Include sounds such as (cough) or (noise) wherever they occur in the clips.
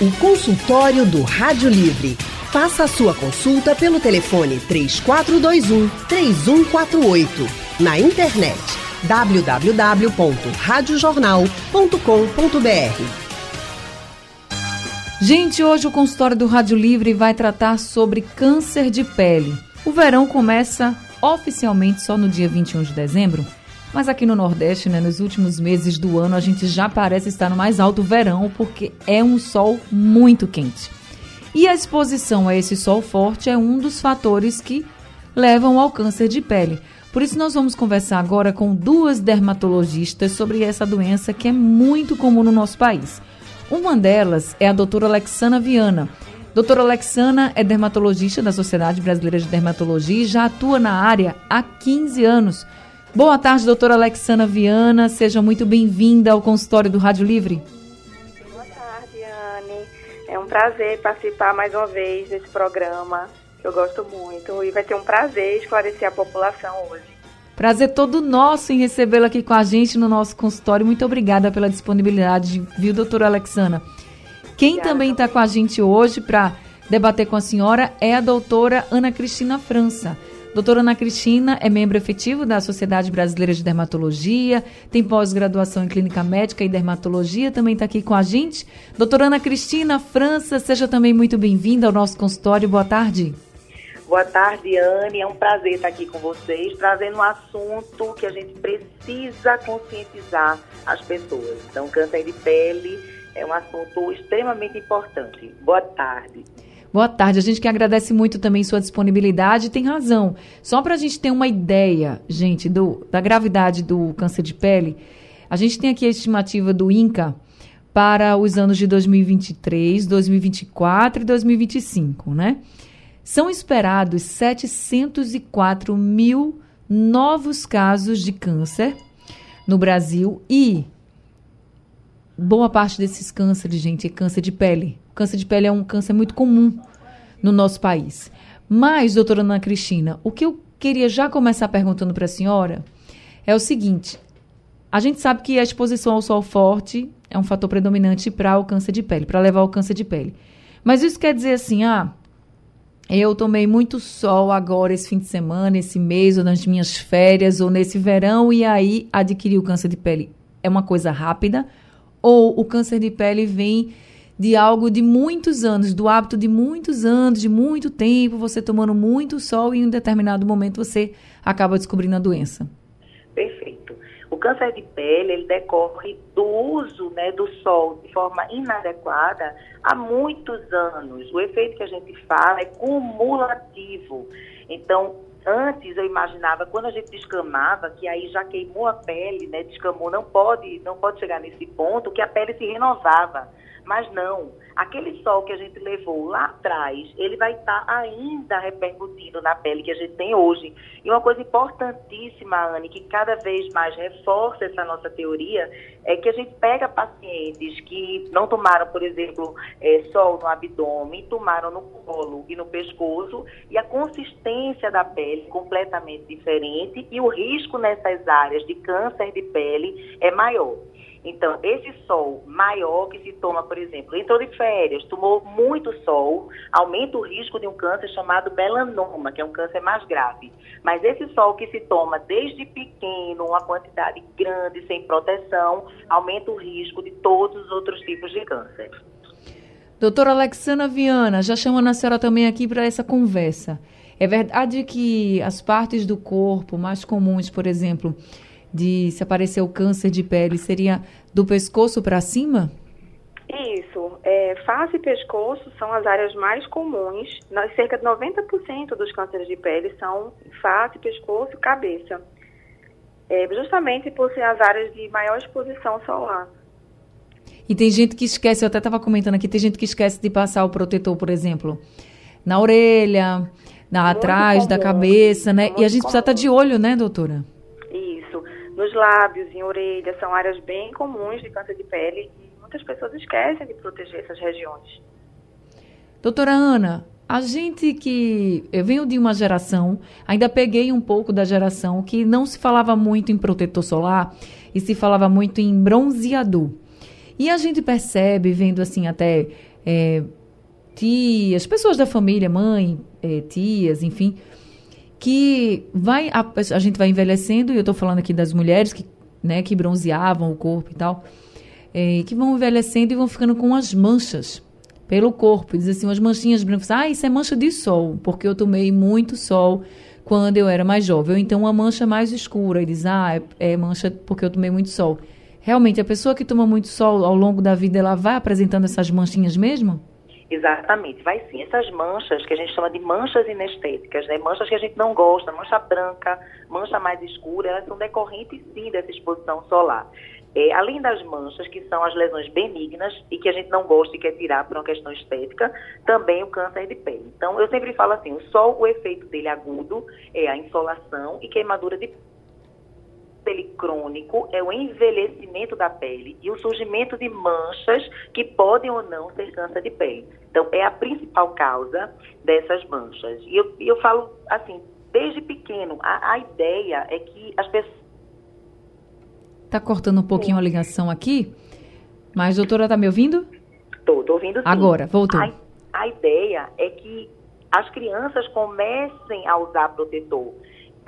O consultório do Rádio Livre. Faça a sua consulta pelo telefone 3421 3148. Na internet www.radiojornal.com.br. Gente, hoje o consultório do Rádio Livre vai tratar sobre câncer de pele. O verão começa oficialmente só no dia 21 de dezembro, mas aqui no Nordeste, né, nos últimos meses do ano, a gente já parece estar no mais alto verão porque é um sol muito quente. E a exposição a esse sol forte é um dos fatores que levam ao câncer de pele. Por isso, nós vamos conversar agora com duas dermatologistas sobre essa doença que é muito comum no nosso país. Uma delas é a doutora Alexana Viana. Doutora Alexana é dermatologista da Sociedade Brasileira de Dermatologia e já atua na área há 15 anos. Boa tarde, doutora Alexana Viana. Seja muito bem-vinda ao consultório do Rádio Livre. Boa tarde, Anne. É um prazer participar mais uma vez desse programa, que eu gosto muito. E vai ser um prazer esclarecer a população hoje. Prazer todo nosso em recebê-la aqui com a gente no nosso consultório. Muito obrigada pela disponibilidade, viu, doutora Alexana? Quem Obrigada. também está com a gente hoje para debater com a senhora é a doutora Ana Cristina França. Doutora Ana Cristina é membro efetivo da Sociedade Brasileira de Dermatologia, tem pós-graduação em Clínica Médica e Dermatologia, também está aqui com a gente. Doutora Ana Cristina França, seja também muito bem-vinda ao nosso consultório. Boa tarde. Boa tarde, Anne. É um prazer estar aqui com vocês, trazendo um assunto que a gente precisa conscientizar as pessoas. Então, câncer de pele é um assunto extremamente importante. Boa tarde. Boa tarde. A gente que agradece muito também sua disponibilidade. Tem razão. Só para a gente ter uma ideia, gente, do, da gravidade do câncer de pele, a gente tem aqui a estimativa do INCA para os anos de 2023, 2024 e 2025, né? São esperados 704 mil novos casos de câncer no Brasil e boa parte desses cânceres, gente, é câncer de pele. O câncer de pele é um câncer muito comum no nosso país. Mas, doutora Ana Cristina, o que eu queria já começar perguntando para a senhora é o seguinte: a gente sabe que a exposição ao sol forte é um fator predominante para o câncer de pele, para levar ao câncer de pele. Mas isso quer dizer assim, ah, eu tomei muito sol agora esse fim de semana, esse mês, ou nas minhas férias, ou nesse verão, e aí adquiri o câncer de pele. É uma coisa rápida ou o câncer de pele vem de algo de muitos anos, do hábito de muitos anos, de muito tempo, você tomando muito sol e em um determinado momento você acaba descobrindo a doença. Perfeito. O câncer de pele, ele decorre do uso né, do sol de forma inadequada há muitos anos. O efeito que a gente fala é cumulativo. Então, Antes eu imaginava, quando a gente descamava, que aí já queimou a pele, né? Descamou, não pode, não pode chegar nesse ponto que a pele se renovava. Mas não, aquele sol que a gente levou lá atrás, ele vai estar tá ainda repercutindo na pele que a gente tem hoje. E uma coisa importantíssima, Anne, que cada vez mais reforça essa nossa teoria, é que a gente pega pacientes que não tomaram, por exemplo, é, sol no abdômen, tomaram no colo e no pescoço, e a consistência da pele completamente diferente e o risco nessas áreas de câncer de pele é maior. Então, esse sol maior que se toma, por exemplo, entrou de férias, tomou muito sol, aumenta o risco de um câncer chamado melanoma, que é um câncer mais grave. Mas esse sol que se toma desde pequeno, uma quantidade grande, sem proteção, aumenta o risco de todos os outros tipos de câncer. Doutora Alexandra Viana, já chamando a senhora também aqui para essa conversa. É verdade que as partes do corpo mais comuns, por exemplo, de se aparecer o câncer de pele seria do pescoço para cima? Isso. É, face e pescoço são as áreas mais comuns. Nós, cerca de 90% dos cânceres de pele são face, pescoço e cabeça. É, justamente por ser as áreas de maior exposição solar. E tem gente que esquece, eu até estava comentando aqui, tem gente que esquece de passar o protetor, por exemplo, na orelha, na, atrás da cabeça, né? E a gente precisa estar de olho, né, doutora? nos lábios, em orelha, são áreas bem comuns de câncer de pele e muitas pessoas esquecem de proteger essas regiões. Doutora Ana, a gente que. Eu venho de uma geração, ainda peguei um pouco da geração que não se falava muito em protetor solar e se falava muito em bronzeador. E a gente percebe, vendo assim até é, tias, pessoas da família, mãe, é, tias, enfim, que vai a, a, gente vai envelhecendo, e eu estou falando aqui das mulheres que, né, que bronzeavam o corpo e tal, é, que vão envelhecendo e vão ficando com as manchas pelo corpo. Diz assim, umas manchinhas brancas. Ah, isso é mancha de sol, porque eu tomei muito sol quando eu era mais jovem. Ou então uma mancha mais escura. E diz, ah, é, é mancha porque eu tomei muito sol. Realmente, a pessoa que toma muito sol ao longo da vida, ela vai apresentando essas manchinhas mesmo? Exatamente, vai sim. Essas manchas que a gente chama de manchas inestéticas, né? manchas que a gente não gosta, mancha branca, mancha mais escura, elas são decorrentes sim dessa exposição solar. É, além das manchas, que são as lesões benignas e que a gente não gosta e quer tirar por uma questão estética, também o câncer de pele. Então, eu sempre falo assim, o sol, o efeito dele agudo é a insolação e queimadura de pele crônico é o envelhecimento da pele e o surgimento de manchas que podem ou não ser câncer de pele. Então, é a principal causa dessas manchas. E eu, eu falo assim, desde pequeno, a, a ideia é que as pessoas Está cortando um pouquinho a ligação aqui, mas doutora, está me ouvindo? Estou, estou ouvindo sim. Agora, voltou. A, a ideia é que as crianças comecem a usar protetor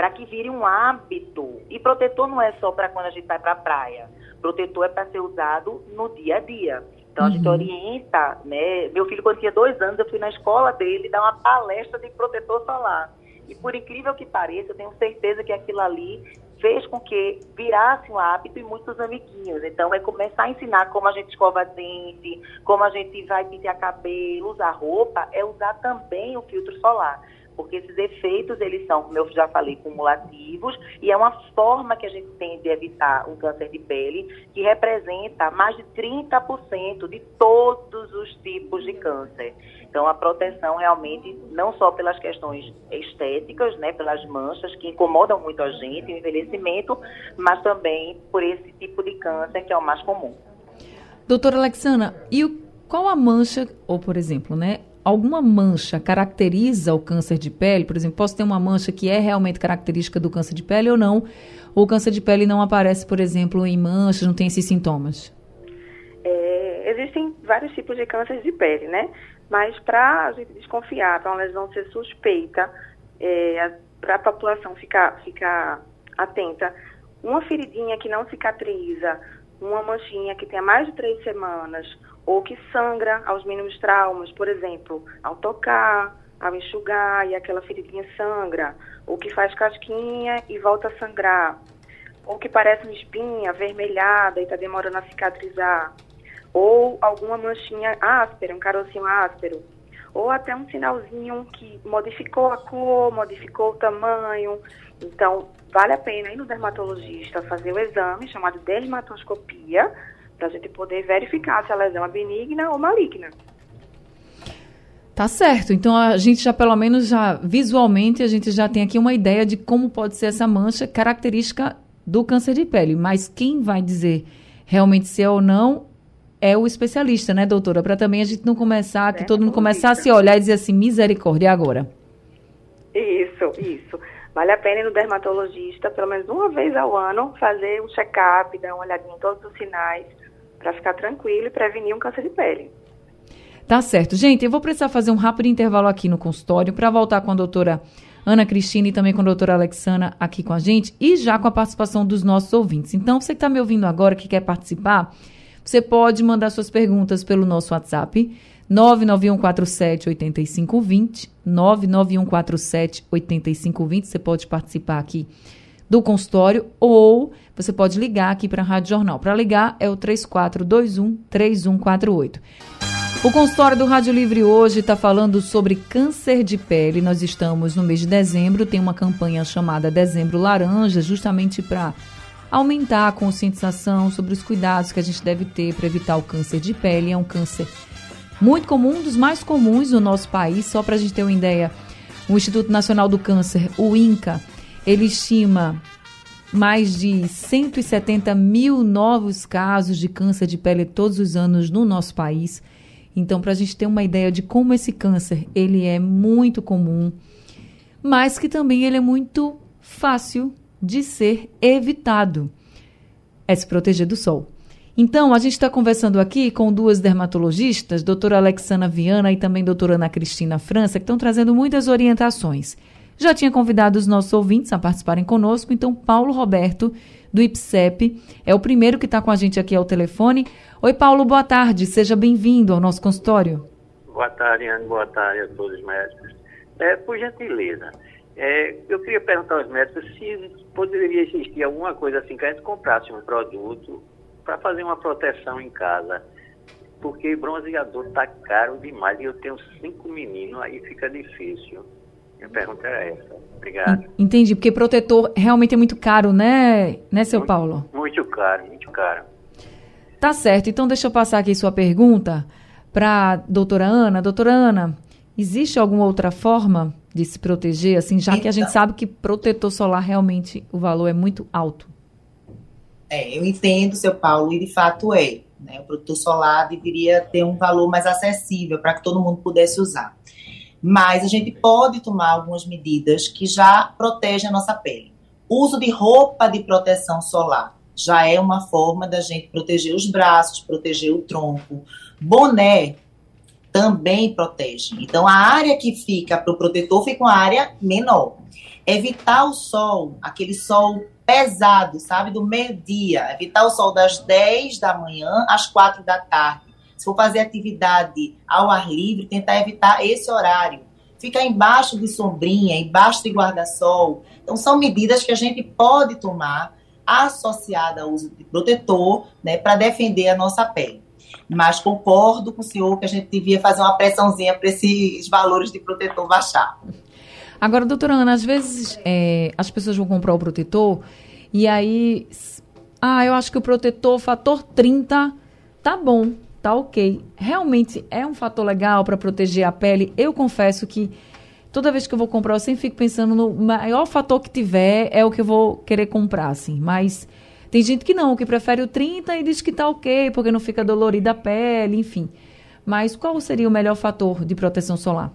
para que vire um hábito. E protetor não é só para quando a gente vai para a praia. Protetor é para ser usado no dia a dia. Então uhum. a gente uhum. orienta, né? Meu filho, quando tinha dois anos, eu fui na escola dele dar uma palestra de protetor solar. E por incrível que pareça, eu tenho certeza que aquilo ali fez com que virasse um hábito e muitos amiguinhos. Então, é começar a ensinar como a gente escova dente, como a gente vai pintar cabelo, usar roupa, é usar também o filtro solar porque esses efeitos, eles são, como eu já falei, cumulativos, e é uma forma que a gente tem de evitar um câncer de pele, que representa mais de 30% de todos os tipos de câncer. Então, a proteção realmente, não só pelas questões estéticas, né, pelas manchas que incomodam muito a gente, o envelhecimento, mas também por esse tipo de câncer que é o mais comum. Doutora Alexandra, e o, qual a mancha, ou por exemplo, né, alguma mancha caracteriza o câncer de pele? Por exemplo, posso ter uma mancha que é realmente característica do câncer de pele ou não? Ou o câncer de pele não aparece, por exemplo, em manchas, não tem esses sintomas? É, existem vários tipos de câncer de pele, né? Mas para a gente desconfiar, para uma lesão ser suspeita, é, para a população ficar, ficar atenta, uma feridinha que não cicatriza, uma manchinha que tenha mais de três semanas, ou que sangra aos mínimos traumas, por exemplo, ao tocar, ao enxugar e aquela feridinha sangra, ou que faz casquinha e volta a sangrar, ou que parece uma espinha avermelhada e está demorando a cicatrizar, ou alguma manchinha áspera, um carocinho áspero, ou até um sinalzinho que modificou a cor, modificou o tamanho. Então, vale a pena ir no dermatologista fazer o exame chamado dermatoscopia, para a gente poder verificar se a lesão é benigna ou maligna. Tá certo. Então a gente já pelo menos já visualmente a gente já tem aqui uma ideia de como pode ser essa mancha característica do câncer de pele. Mas quem vai dizer realmente se é ou não é o especialista, né, doutora? Para também a gente não começar, que todo mundo começar a se olhar e dizer assim, misericórdia agora. Isso, isso. Vale a pena ir no dermatologista pelo menos uma vez ao ano, fazer um check-up, dar uma olhadinha em todos os sinais, para ficar tranquilo e prevenir um câncer de pele. Tá certo. Gente, eu vou precisar fazer um rápido intervalo aqui no consultório para voltar com a doutora Ana Cristina e também com a doutora Alexandra aqui com a gente e já com a participação dos nossos ouvintes. Então, você que está me ouvindo agora, que quer participar, você pode mandar suas perguntas pelo nosso WhatsApp 991478520, 991478520. Você pode participar aqui do consultório ou você pode ligar aqui para a Rádio Jornal. Para ligar é o 3421 3148. O consultório do Rádio Livre hoje está falando sobre câncer de pele. Nós estamos no mês de dezembro, tem uma campanha chamada Dezembro Laranja, justamente para aumentar a conscientização sobre os cuidados que a gente deve ter para evitar o câncer de pele. É um câncer muito comum, um dos mais comuns no nosso país. Só para a gente ter uma ideia, o Instituto Nacional do Câncer, o INCA, ele estima mais de 170 mil novos casos de câncer de pele todos os anos no nosso país. Então, para a gente ter uma ideia de como esse câncer ele é muito comum, mas que também ele é muito fácil de ser evitado. É se proteger do sol. Então, a gente está conversando aqui com duas dermatologistas, doutora Alexana Viana e também doutora Ana Cristina França, que estão trazendo muitas orientações. Já tinha convidado os nossos ouvintes a participarem conosco, então Paulo Roberto, do IPSEP, é o primeiro que está com a gente aqui ao telefone. Oi, Paulo, boa tarde, seja bem-vindo ao nosso consultório. Boa tarde, Anne, boa tarde a todos os médicos. É, por gentileza, é, eu queria perguntar aos médicos se poderia existir alguma coisa assim que a gente comprasse um produto para fazer uma proteção em casa. Porque bronzeador está caro demais e eu tenho cinco meninos, aí fica difícil. Minha pergunta é essa. Obrigado. Entendi, porque protetor realmente é muito caro, né, né seu muito, Paulo? Muito caro, muito caro. Tá certo, então deixa eu passar aqui sua pergunta para a doutora Ana. Doutora Ana, existe alguma outra forma de se proteger, assim, já então, que a gente sabe que protetor solar realmente o valor é muito alto? É, eu entendo, seu Paulo, e de fato é. Né? O produtor solar deveria ter um valor mais acessível para que todo mundo pudesse usar. Mas a gente pode tomar algumas medidas que já protegem a nossa pele. Uso de roupa de proteção solar já é uma forma da gente proteger os braços, proteger o tronco. Boné também protege. Então, a área que fica para o protetor fica uma área menor. Evitar o sol, aquele sol pesado, sabe, do meio-dia. Evitar o sol das 10 da manhã às 4 da tarde. Se for fazer atividade ao ar livre, tentar evitar esse horário. Ficar embaixo de sombrinha, embaixo de guarda-sol. Então, são medidas que a gente pode tomar associada ao uso de protetor, né, para defender a nossa pele. Mas concordo com o senhor que a gente devia fazer uma pressãozinha para esses valores de protetor baixar. Agora, doutora Ana, às vezes é, as pessoas vão comprar o protetor e aí. Ah, eu acho que o protetor fator 30 tá bom, tá ok. Realmente é um fator legal para proteger a pele. Eu confesso que toda vez que eu vou comprar, eu sempre fico pensando no maior fator que tiver é o que eu vou querer comprar, assim. Mas tem gente que não, que prefere o 30 e diz que tá ok, porque não fica dolorida a pele, enfim. Mas qual seria o melhor fator de proteção solar?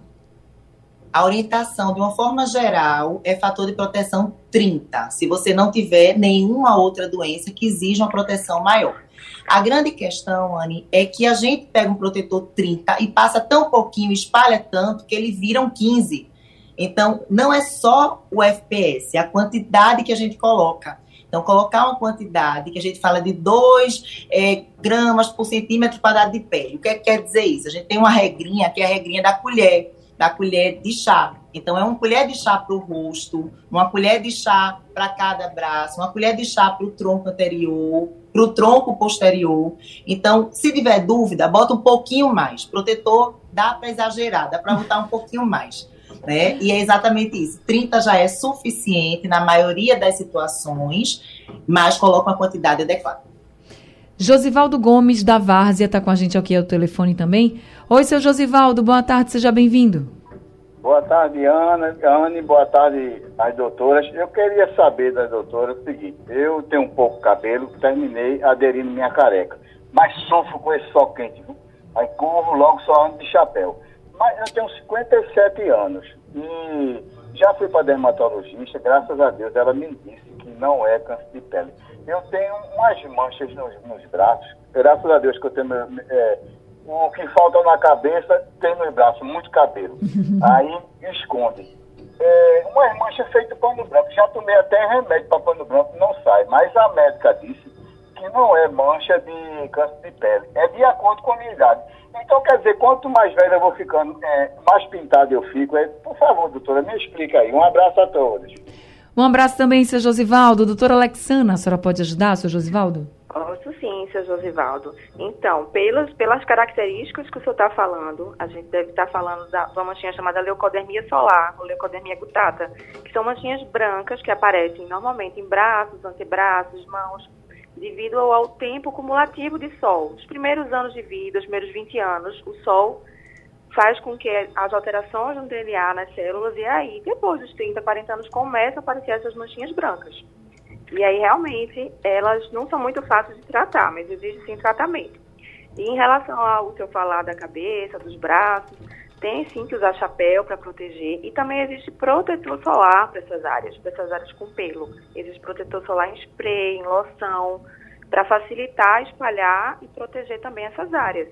a orientação, de uma forma geral, é fator de proteção 30, se você não tiver nenhuma outra doença que exija uma proteção maior. A grande questão, Anne, é que a gente pega um protetor 30 e passa tão pouquinho, espalha tanto, que ele vira um 15. Então, não é só o FPS, é a quantidade que a gente coloca. Então, colocar uma quantidade que a gente fala de 2 é, gramas por centímetro quadrado de pele. O que, é que quer dizer isso? A gente tem uma regrinha, que é a regrinha da colher da colher de chá. Então, é uma colher de chá para o rosto, uma colher de chá para cada braço, uma colher de chá para o tronco anterior, para o tronco posterior. Então, se tiver dúvida, bota um pouquinho mais. Protetor dá para exagerar, dá para botar um pouquinho mais. Né? E é exatamente isso. 30 já é suficiente na maioria das situações, mas coloca uma quantidade adequada. Josivaldo Gomes, da Várzea, está com a gente aqui ao telefone também. Oi, seu Josivaldo, boa tarde, seja bem-vindo. Boa tarde, Ana, Anne, boa tarde às doutoras. Eu queria saber da doutora o seguinte, eu tenho um pouco de cabelo, terminei aderindo minha careca, mas sofro com esse sol quente, viu? aí corro logo só ando de chapéu. Mas eu tenho 57 anos e já fui para dermatologista, graças a Deus ela me disse que não é câncer de pele eu tenho umas manchas nos, nos braços. Graças a Deus que eu tenho é, o que falta na cabeça tem nos braços, muito cabelo. (laughs) Aí esconde. É, umas manchas feitas pano branco. Já tomei até remédio para pano branco, não sai. Mas a médica disse que não é mancha de câncer de pele. É de acordo com a minha idade. Então, quer dizer, quanto mais velho eu vou ficando, é, mais pintado eu fico. É, por favor, doutora, me explica aí. Um abraço a todos. Um abraço também, seu Josivaldo. Doutora Alexana, a senhora pode ajudar, seu Josivaldo? Posso sim, seu Josivaldo. Então, pelas, pelas características que o senhor está falando, a gente deve estar tá falando da, uma manchinha chamada leucodermia solar, ou leucodermia gutata, que são manchinhas brancas que aparecem normalmente em braços, antebraços, mãos, devido ao, ao tempo cumulativo de sol. Os primeiros anos de vida, os primeiros 20 anos, o sol faz com que as alterações no DNA nas células, e aí, depois dos 30, 40 anos, começam a aparecer essas manchinhas brancas. E aí, realmente, elas não são muito fáceis de tratar, mas existe sim tratamento. E em relação ao que eu falar da cabeça, dos braços, tem sim que usar chapéu para proteger. E também existe protetor solar para essas áreas, para essas áreas com pelo. Existe protetor solar em spray, em loção, para facilitar, espalhar e proteger também essas áreas.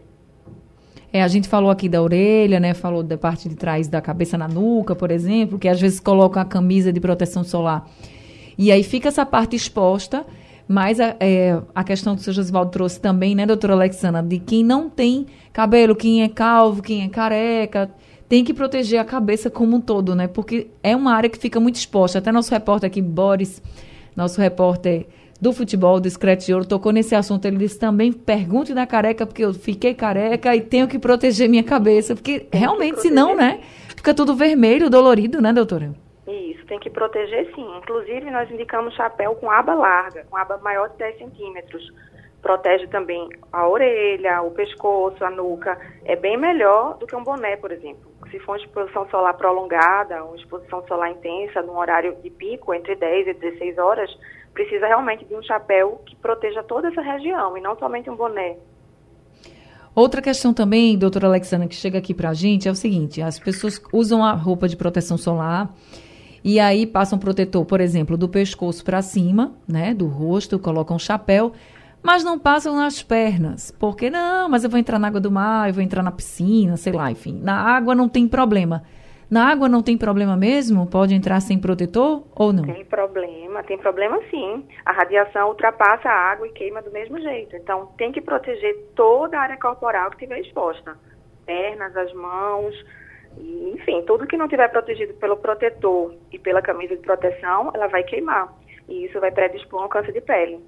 É, a gente falou aqui da orelha, né? Falou da parte de trás da cabeça na nuca, por exemplo, que às vezes coloca a camisa de proteção solar. E aí fica essa parte exposta, mas a, é, a questão que o seu Josivaldo trouxe também, né, doutora Alexandra, de quem não tem cabelo, quem é calvo, quem é careca, tem que proteger a cabeça como um todo, né? Porque é uma área que fica muito exposta. Até nosso repórter aqui, Boris, nosso repórter do futebol, do Scratch de Ouro, tocou nesse assunto. Ele disse também, pergunte da careca, porque eu fiquei careca e tenho que proteger minha cabeça. Porque realmente, senão, né? Fica tudo vermelho, dolorido, né, doutora? Tem que proteger sim. Inclusive, nós indicamos chapéu com aba larga, com aba maior de 10 centímetros. Protege também a orelha, o pescoço, a nuca. É bem melhor do que um boné, por exemplo. Se for uma exposição solar prolongada, uma exposição solar intensa, num horário de pico, entre 10 e 16 horas, precisa realmente de um chapéu que proteja toda essa região e não somente um boné. Outra questão também, doutora Alexandra, que chega aqui para a gente é o seguinte: as pessoas usam a roupa de proteção solar e aí passam protetor, por exemplo, do pescoço para cima, né, do rosto, colocam chapéu, mas não passam nas pernas. Porque não, mas eu vou entrar na água do mar, eu vou entrar na piscina, sei lá, enfim. Na água não tem problema. Na água não tem problema mesmo? Pode entrar sem protetor ou não? Tem problema, tem problema sim. A radiação ultrapassa a água e queima do mesmo jeito. Então tem que proteger toda a área corporal que estiver exposta. Pernas, as mãos, e, enfim, tudo que não tiver protegido pelo protetor e pela camisa de proteção, ela vai queimar. E isso vai predispor ao câncer de pele.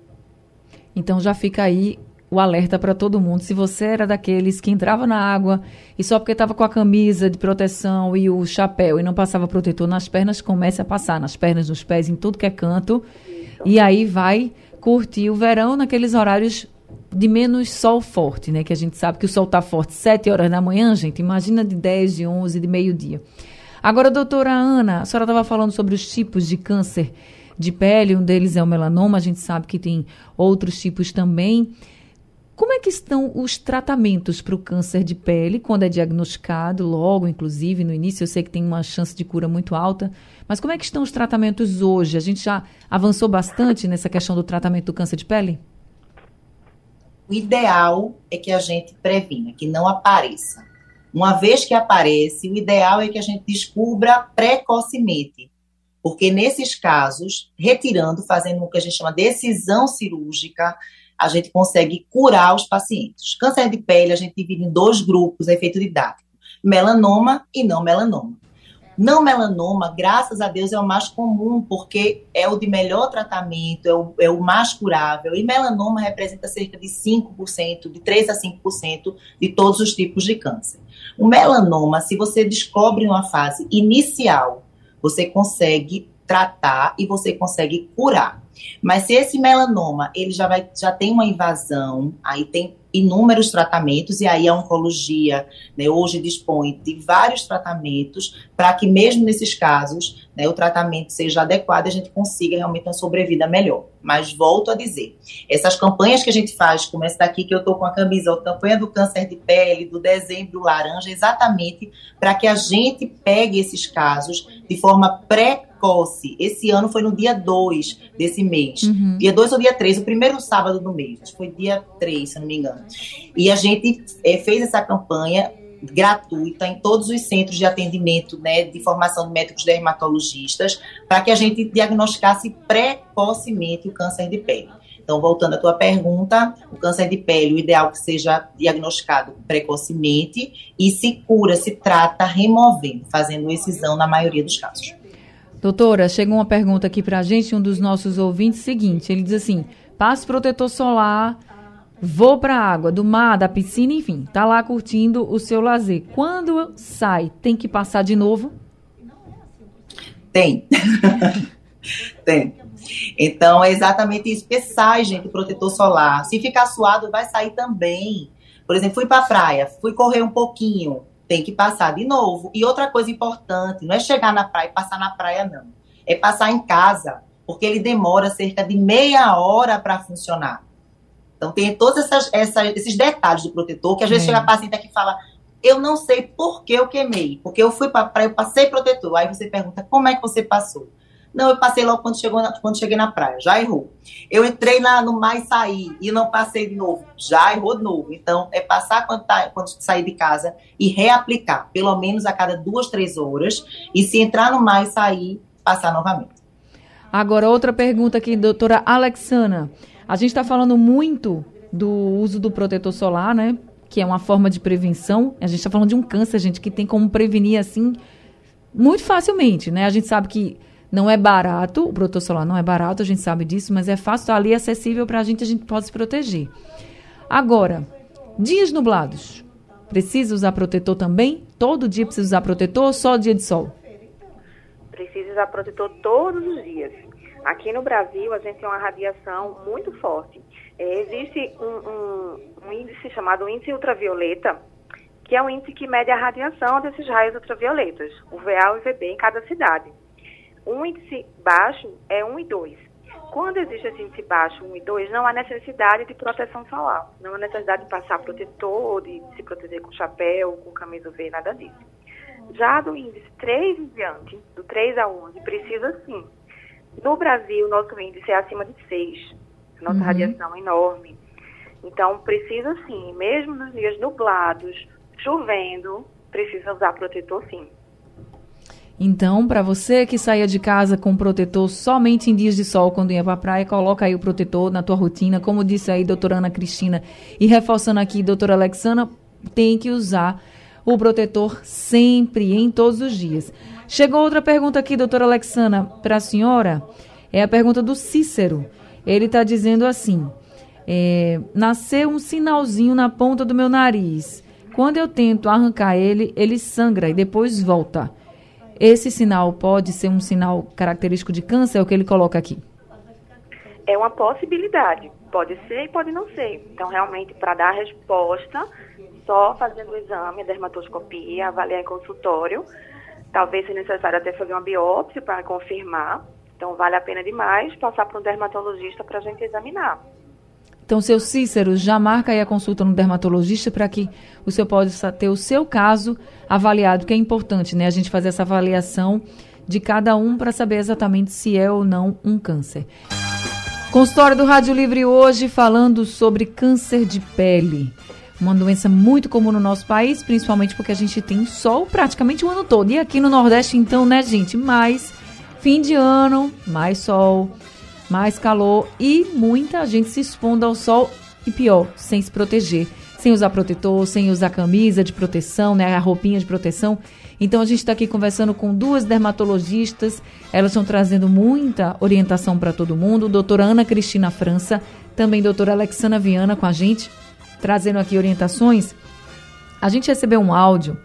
Então já fica aí o alerta para todo mundo. Se você era daqueles que entrava na água e só porque estava com a camisa de proteção e o chapéu e não passava protetor nas pernas, comece a passar nas pernas, nos pés, em tudo que é canto. Isso. E aí vai curtir o verão naqueles horários de menos sol forte, né? Que a gente sabe que o sol está forte 7 horas da manhã, gente. Imagina de 10, de 11, de meio-dia. Agora, doutora Ana, a senhora estava falando sobre os tipos de câncer de pele, um deles é o melanoma, a gente sabe que tem outros tipos também. Como é que estão os tratamentos para o câncer de pele quando é diagnosticado, logo, inclusive, no início? Eu sei que tem uma chance de cura muito alta, mas como é que estão os tratamentos hoje? A gente já avançou bastante nessa questão do tratamento do câncer de pele? O ideal é que a gente previna, que não apareça. Uma vez que aparece, o ideal é que a gente descubra precocemente. Porque nesses casos, retirando, fazendo o que a gente chama de decisão cirúrgica, a gente consegue curar os pacientes. Câncer de pele, a gente divide em dois grupos, efeito didático: melanoma e não melanoma. Não melanoma, graças a Deus, é o mais comum, porque é o de melhor tratamento, é o, é o mais curável. E melanoma representa cerca de 5%, de 3 a 5% de todos os tipos de câncer. O melanoma, se você descobre uma fase inicial, você consegue tratar e você consegue curar. Mas se esse melanoma ele já vai já tem uma invasão, aí tem inúmeros tratamentos e aí a oncologia né, hoje dispõe de vários tratamentos para que mesmo nesses casos né, o tratamento seja adequado e a gente consiga realmente uma sobrevida melhor. Mas volto a dizer, essas campanhas que a gente faz, como essa daqui que eu estou com a camisa, a campanha do câncer de pele, do dezembro laranja, exatamente para que a gente pegue esses casos de forma precoce. Esse ano foi no dia 2 desse mês. Uhum. Dia 2 ou dia 3, o primeiro sábado do mês. Foi dia 3, se não me engano. E a gente é, fez essa campanha gratuita em todos os centros de atendimento né, de formação de médicos dermatologistas para que a gente diagnosticasse precocemente o câncer de pele. Então, voltando à tua pergunta, o câncer de pele, o ideal é que seja diagnosticado precocemente e se cura, se trata removendo, fazendo excisão na maioria dos casos. Doutora, chegou uma pergunta aqui para a gente, um dos nossos ouvintes, seguinte, ele diz assim, passe protetor solar, vou para a água, do mar, da piscina, enfim, tá lá curtindo o seu lazer. Quando sai, tem que passar de novo? Tem. (laughs) tem. Então, é exatamente isso. Sai, gente, protetor solar. Se ficar suado, vai sair também. Por exemplo, fui para a praia, fui correr um pouquinho tem que passar de novo. E outra coisa importante, não é chegar na praia e passar na praia, não. É passar em casa, porque ele demora cerca de meia hora para funcionar. Então, tem todos essas, esses detalhes do protetor, que às vezes é. chega a paciente aqui e fala, eu não sei por que eu queimei, porque eu fui para a praia, eu passei protetor. Aí você pergunta, como é que você passou? Não, eu passei logo quando, chegou na, quando cheguei na praia, já errou. Eu entrei na, no mar e saí e não passei de novo, já errou de novo. Então, é passar quando, tá, quando sair de casa e reaplicar, pelo menos a cada duas, três horas. E se entrar no mar e sair, passar novamente. Agora, outra pergunta aqui, doutora Alexana. A gente está falando muito do uso do protetor solar, né? Que é uma forma de prevenção. A gente está falando de um câncer, gente, que tem como prevenir assim muito facilmente, né? A gente sabe que não é barato, o protetor solar não é barato, a gente sabe disso, mas é fácil, ali acessível para a gente, a gente pode se proteger. Agora, dias nublados, precisa usar protetor também? Todo dia precisa usar protetor ou só dia de sol? Precisa usar protetor todos os dias. Aqui no Brasil, a gente tem uma radiação muito forte. É, existe um, um, um índice chamado índice ultravioleta, que é um índice que mede a radiação desses raios ultravioletas, o VA e o VB em cada cidade. Um índice baixo é 1 e 2. Quando existe esse índice baixo, 1 e 2, não há necessidade de proteção solar. Não há necessidade de passar protetor, de se proteger com chapéu, com camisa V, nada disso. Já do índice 3 em diante, do 3 a 11, precisa sim. No Brasil, nosso índice é acima de 6. Nossa uhum. radiação é enorme. Então, precisa sim, mesmo nos dias nublados, chovendo, precisa usar protetor sim. Então, para você que saia de casa com protetor somente em dias de sol quando ia para a praia, coloca aí o protetor na tua rotina, como disse aí doutora Ana Cristina. E reforçando aqui, doutora Alexandra, tem que usar o protetor sempre, em todos os dias. Chegou outra pergunta aqui, doutora Alexandra, para a senhora. É a pergunta do Cícero. Ele está dizendo assim: é, nasceu um sinalzinho na ponta do meu nariz. Quando eu tento arrancar ele, ele sangra e depois volta. Esse sinal pode ser um sinal característico de câncer, é o que ele coloca aqui? É uma possibilidade. Pode ser e pode não ser. Então, realmente, para dar a resposta, só fazendo o exame, a dermatoscopia, avaliar em consultório. Talvez seja necessário até fazer uma biópsia para confirmar. Então, vale a pena demais passar para um dermatologista para a gente examinar. Então, seu Cícero, já marca aí a consulta no dermatologista para que o senhor possa ter o seu caso avaliado, que é importante, né? A gente fazer essa avaliação de cada um para saber exatamente se é ou não um câncer. Consultório do Rádio Livre hoje falando sobre câncer de pele. Uma doença muito comum no nosso país, principalmente porque a gente tem sol praticamente o ano todo. E aqui no Nordeste, então, né, gente? Mais fim de ano, mais sol mais calor e muita gente se expondo ao sol e pior, sem se proteger, sem usar protetor, sem usar camisa de proteção, né, a roupinha de proteção. Então a gente está aqui conversando com duas dermatologistas, elas estão trazendo muita orientação para todo mundo. Doutora Ana Cristina França, também doutora Alexandra Viana com a gente, trazendo aqui orientações. A gente recebeu um áudio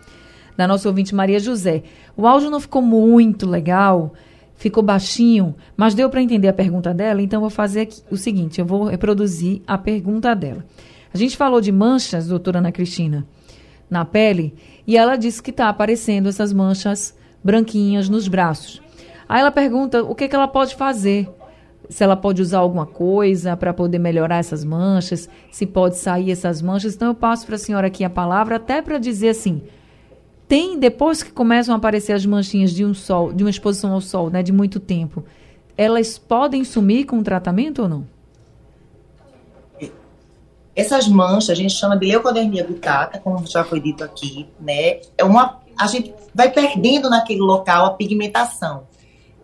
da nossa ouvinte Maria José. O áudio não ficou muito legal, ficou baixinho, mas deu para entender a pergunta dela, então vou fazer o seguinte, eu vou reproduzir a pergunta dela. A gente falou de manchas, doutora Ana Cristina, na pele, e ela disse que está aparecendo essas manchas branquinhas nos braços. Aí ela pergunta o que, que ela pode fazer, se ela pode usar alguma coisa para poder melhorar essas manchas, se pode sair essas manchas. Então eu passo para a senhora aqui a palavra até para dizer assim, tem, depois que começam a aparecer as manchinhas de um sol, de uma exposição ao sol, né, de muito tempo, elas podem sumir com o tratamento ou não? Essas manchas a gente chama de leucodermia gutata, como já foi dito aqui, né? É uma a gente vai perdendo naquele local a pigmentação.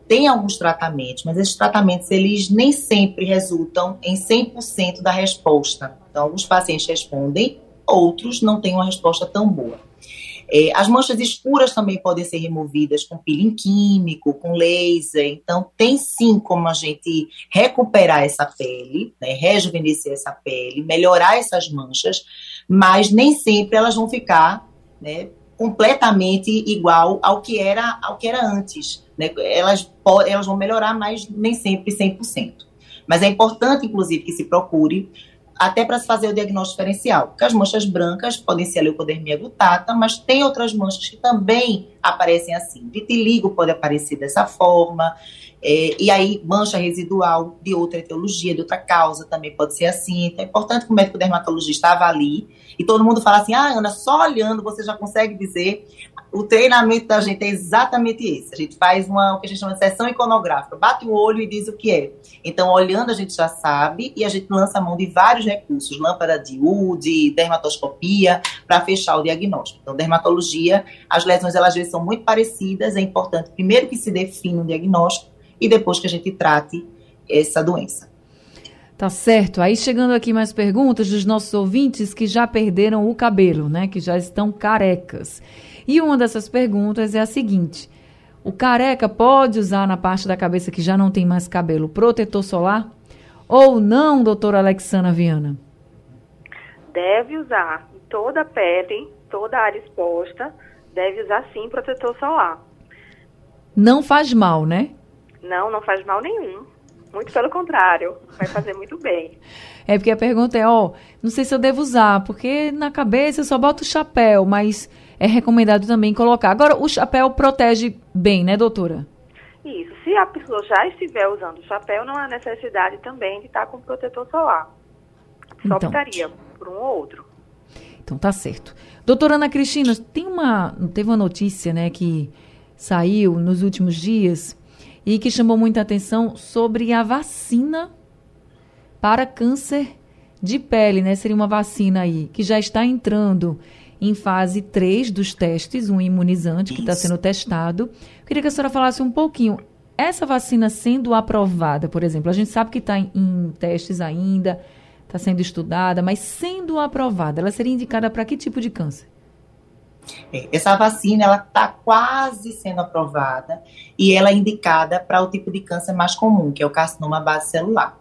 Tem alguns tratamentos, mas esses tratamentos eles nem sempre resultam em 100% da resposta. Então, alguns pacientes respondem, outros não têm uma resposta tão boa. É, as manchas escuras também podem ser removidas com peeling químico, com laser. Então, tem sim como a gente recuperar essa pele, né, rejuvenescer essa pele, melhorar essas manchas, mas nem sempre elas vão ficar né, completamente igual ao que era, ao que era antes. Né? Elas, elas vão melhorar, mas nem sempre 100%. Mas é importante, inclusive, que se procure até para se fazer o diagnóstico diferencial. Porque as manchas brancas podem ser a leucodermia gutata, mas tem outras manchas que também aparecem assim. Vitiligo pode aparecer dessa forma, é, e aí mancha residual de outra etiologia, de outra causa também pode ser assim. Então é importante que o médico dermatologista avalie. E todo mundo fala assim, ah, Ana, só olhando você já consegue dizer o treinamento da gente é exatamente esse. A gente faz uma, o que a gente chama de sessão iconográfica, bate o olho e diz o que é. Então, olhando, a gente já sabe e a gente lança a mão de vários recursos, lâmpada de UD, dermatoscopia, para fechar o diagnóstico. Então, dermatologia, as lesões, elas às vezes são muito parecidas, é importante primeiro que se defina o diagnóstico e depois que a gente trate essa doença. Tá certo. Aí chegando aqui mais perguntas dos nossos ouvintes que já perderam o cabelo, né? Que já estão carecas. E uma dessas perguntas é a seguinte: o careca pode usar na parte da cabeça que já não tem mais cabelo protetor solar? Ou não, doutora Alexandra Viana? Deve usar em toda a pele, toda a área exposta, deve usar sim protetor solar. Não faz mal, né? Não, não faz mal nenhum. Muito pelo contrário, vai fazer muito bem. É porque a pergunta é, ó, não sei se eu devo usar, porque na cabeça eu só boto o chapéu, mas é recomendado também colocar. Agora, o chapéu protege bem, né, doutora? Isso. Se a pessoa já estiver usando o chapéu, não há necessidade também de estar com protetor solar. Só então. optaria por um ou outro. Então tá certo. Doutora Ana Cristina, tem uma, teve uma notícia, né, que saiu nos últimos dias e que chamou muita atenção sobre a vacina para câncer de pele, né? Seria uma vacina aí que já está entrando em fase 3 dos testes, um imunizante que está sendo testado. queria que a senhora falasse um pouquinho. Essa vacina sendo aprovada, por exemplo, a gente sabe que está em, em testes ainda, está sendo estudada, mas sendo aprovada, ela seria indicada para que tipo de câncer? É, essa vacina ela está quase sendo aprovada e ela é indicada para o tipo de câncer mais comum, que é o carcinoma base celular.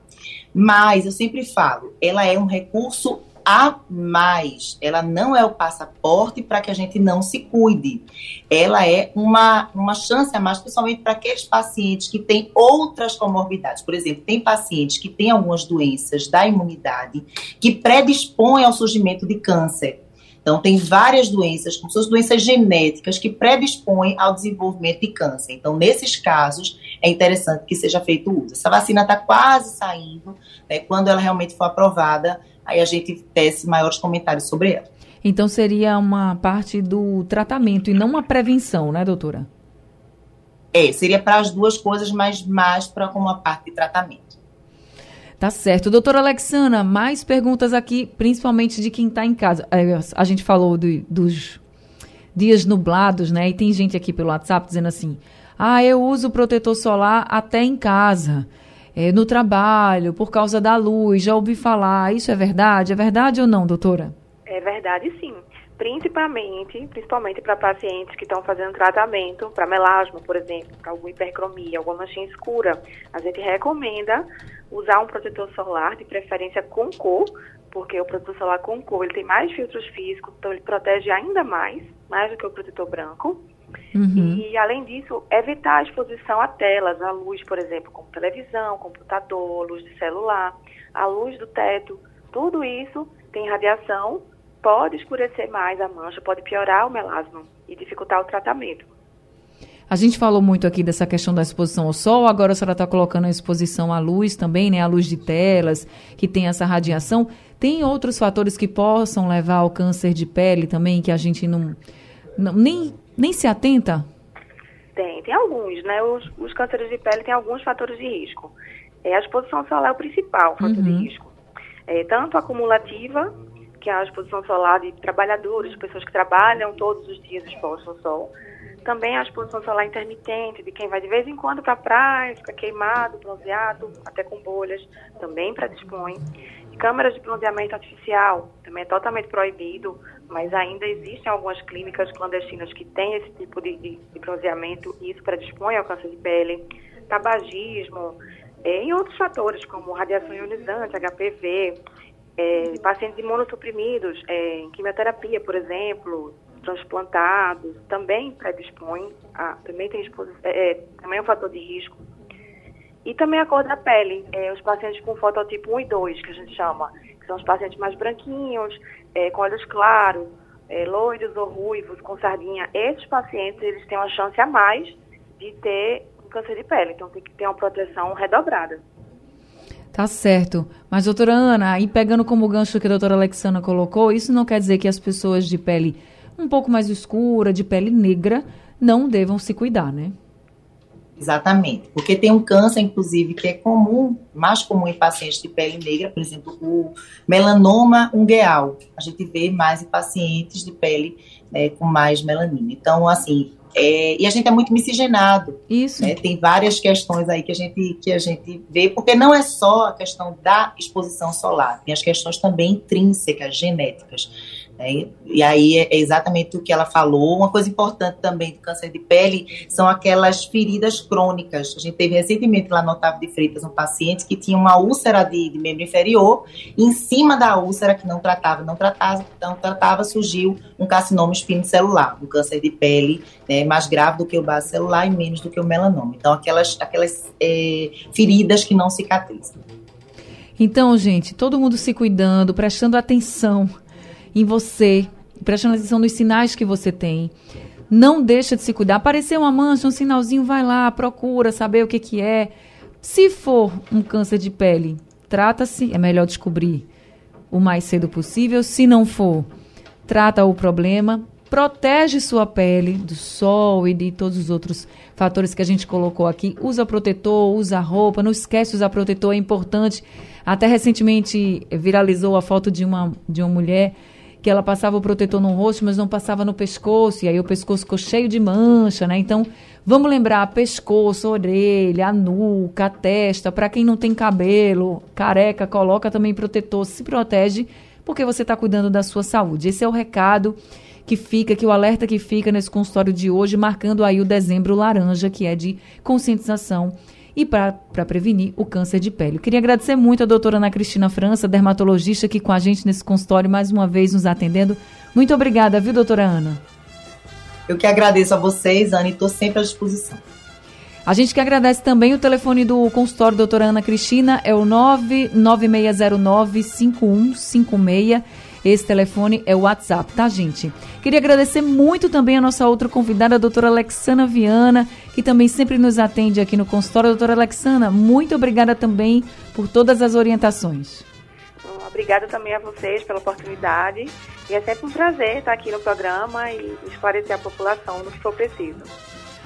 Mas eu sempre falo, ela é um recurso a mais. Ela não é o passaporte para que a gente não se cuide. Ela é uma, uma chance a mais, principalmente para aqueles pacientes que têm outras comorbidades. Por exemplo, tem pacientes que têm algumas doenças da imunidade que predispõem ao surgimento de câncer. Então, tem várias doenças, como suas doenças genéticas, que predispõem ao desenvolvimento de câncer. Então, nesses casos, é interessante que seja feito uso. Essa vacina está quase saindo, né, quando ela realmente for aprovada, aí a gente tece maiores comentários sobre ela. Então seria uma parte do tratamento e não uma prevenção, né, doutora? É, seria para as duas coisas, mas mais para como uma parte de tratamento. Tá certo. Doutora Alexana, mais perguntas aqui, principalmente de quem está em casa. É, a gente falou do, dos dias nublados, né? E tem gente aqui pelo WhatsApp dizendo assim: ah, eu uso protetor solar até em casa é, no trabalho, por causa da luz, já ouvi falar. Isso é verdade? É verdade ou não, doutora? É verdade, sim. Principalmente, principalmente para pacientes que estão fazendo tratamento para melasma, por exemplo, para alguma hipercromia, alguma manchinha escura. A gente recomenda usar um protetor solar, de preferência com cor, porque o protetor solar com cor ele tem mais filtros físicos, então ele protege ainda mais, mais do que o protetor branco. Uhum. E, além disso, evitar a exposição a telas, a luz, por exemplo, como televisão, computador, luz de celular, a luz do teto. Tudo isso tem radiação, pode escurecer mais a mancha, pode piorar o melasma e dificultar o tratamento. A gente falou muito aqui dessa questão da exposição ao sol, agora a senhora está colocando a exposição à luz também, né? A luz de telas, que tem essa radiação. Tem outros fatores que possam levar ao câncer de pele também, que a gente não, não nem nem se atenta? Tem, tem alguns, né? Os, os cânceres de pele têm alguns fatores de risco. É, a exposição solar é o principal fator uhum. de risco. É, tanto acumulativa, que a exposição solar de trabalhadores, pessoas que trabalham todos os dias expostos ao sol. Também a exposição solar intermitente, de quem vai de vez em quando para a praia, fica queimado, bronzeado, até com bolhas, também predispõe. Câmeras de bronzeamento artificial, também é totalmente proibido, mas ainda existem algumas clínicas clandestinas que têm esse tipo de, de, de bronzeamento e isso predispõe ao câncer de pele, tabagismo, é, e outros fatores como radiação ionizante, HPV, é, pacientes imunossuprimidos, é, em quimioterapia, por exemplo, transplantados, também predispõem, a, também tem é, é, também é um fator de risco. E também a cor da pele, é, os pacientes com fototipo 1 e 2, que a gente chama, que são os pacientes mais branquinhos, é, com olhos claros, loiros ou ruivos com sardinha, esses pacientes eles têm uma chance a mais de ter um câncer de pele. Então tem que ter uma proteção redobrada. Tá certo. Mas, doutora Ana, e pegando como gancho que a doutora Alexandra colocou, isso não quer dizer que as pessoas de pele um pouco mais escura, de pele negra, não devam se cuidar, né? Exatamente, porque tem um câncer, inclusive, que é comum, mais comum em pacientes de pele negra, por exemplo, o melanoma ungueal. A gente vê mais em pacientes de pele né, com mais melanina. Então, assim, é, e a gente é muito miscigenado. Isso. Né? Tem várias questões aí que a, gente, que a gente vê, porque não é só a questão da exposição solar, tem as questões também intrínsecas, genéticas. Né? E aí é exatamente o que ela falou. Uma coisa importante também do câncer de pele são aquelas feridas crônicas. A gente teve recentemente lá no Otávio de Freitas um paciente que tinha uma úlcera de, de membro inferior, e em cima da úlcera que não tratava, não tratava, não tratava, surgiu um carcinoma espinocelular, um câncer de pele né, mais grave do que o base celular e menos do que o melanoma. Então, aquelas, aquelas é, feridas que não cicatrizam. Então, gente, todo mundo se cuidando, prestando atenção em você, prestando atenção nos sinais que você tem. Não deixa de se cuidar. Apareceu uma mancha, um sinalzinho, vai lá, procura saber o que, que é. Se for um câncer de pele, trata-se, é melhor descobrir o mais cedo possível. Se não for, trata o problema, protege sua pele do sol e de todos os outros fatores que a gente colocou aqui. Usa protetor, usa roupa, não esquece usar protetor, é importante. Até recentemente viralizou a foto de uma, de uma mulher que ela passava o protetor no rosto, mas não passava no pescoço, e aí o pescoço ficou cheio de mancha, né? Então, vamos lembrar pescoço, orelha, a nuca, a testa, para quem não tem cabelo, careca, coloca também protetor, se protege, porque você está cuidando da sua saúde. Esse é o recado que fica, que o alerta que fica nesse consultório de hoje, marcando aí o dezembro laranja, que é de conscientização e para prevenir o câncer de pele. Eu queria agradecer muito a doutora Ana Cristina França, dermatologista, aqui com a gente nesse consultório, mais uma vez nos atendendo. Muito obrigada, viu, doutora Ana? Eu que agradeço a vocês, Ana, e estou sempre à disposição. A gente que agradece também o telefone do consultório doutora Ana Cristina, é o 99609 5156 esse telefone é o WhatsApp, tá, gente? Queria agradecer muito também a nossa outra convidada, a doutora Alexana Viana, que também sempre nos atende aqui no consultório. Doutora Alexana, muito obrigada também por todas as orientações. Obrigada também a vocês pela oportunidade. E é sempre um prazer estar aqui no programa e esclarecer a população no que for preciso.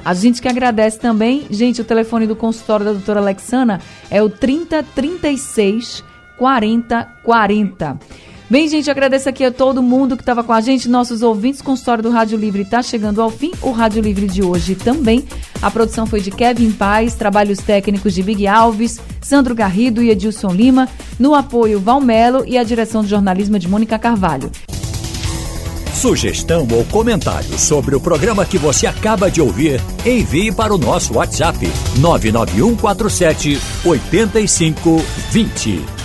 A gente que agradece também. Gente, o telefone do consultório da doutora Alexana é o 3036 4040. Bem, gente, agradeço aqui a todo mundo que estava com a gente, nossos ouvintes com história do Rádio Livre está chegando ao fim. O Rádio Livre de hoje também. A produção foi de Kevin Paz, trabalhos técnicos de Big Alves, Sandro Garrido e Edilson Lima, no apoio Valmelo e a direção de jornalismo de Mônica Carvalho. Sugestão ou comentário sobre o programa que você acaba de ouvir, envie para o nosso WhatsApp 99147 8520.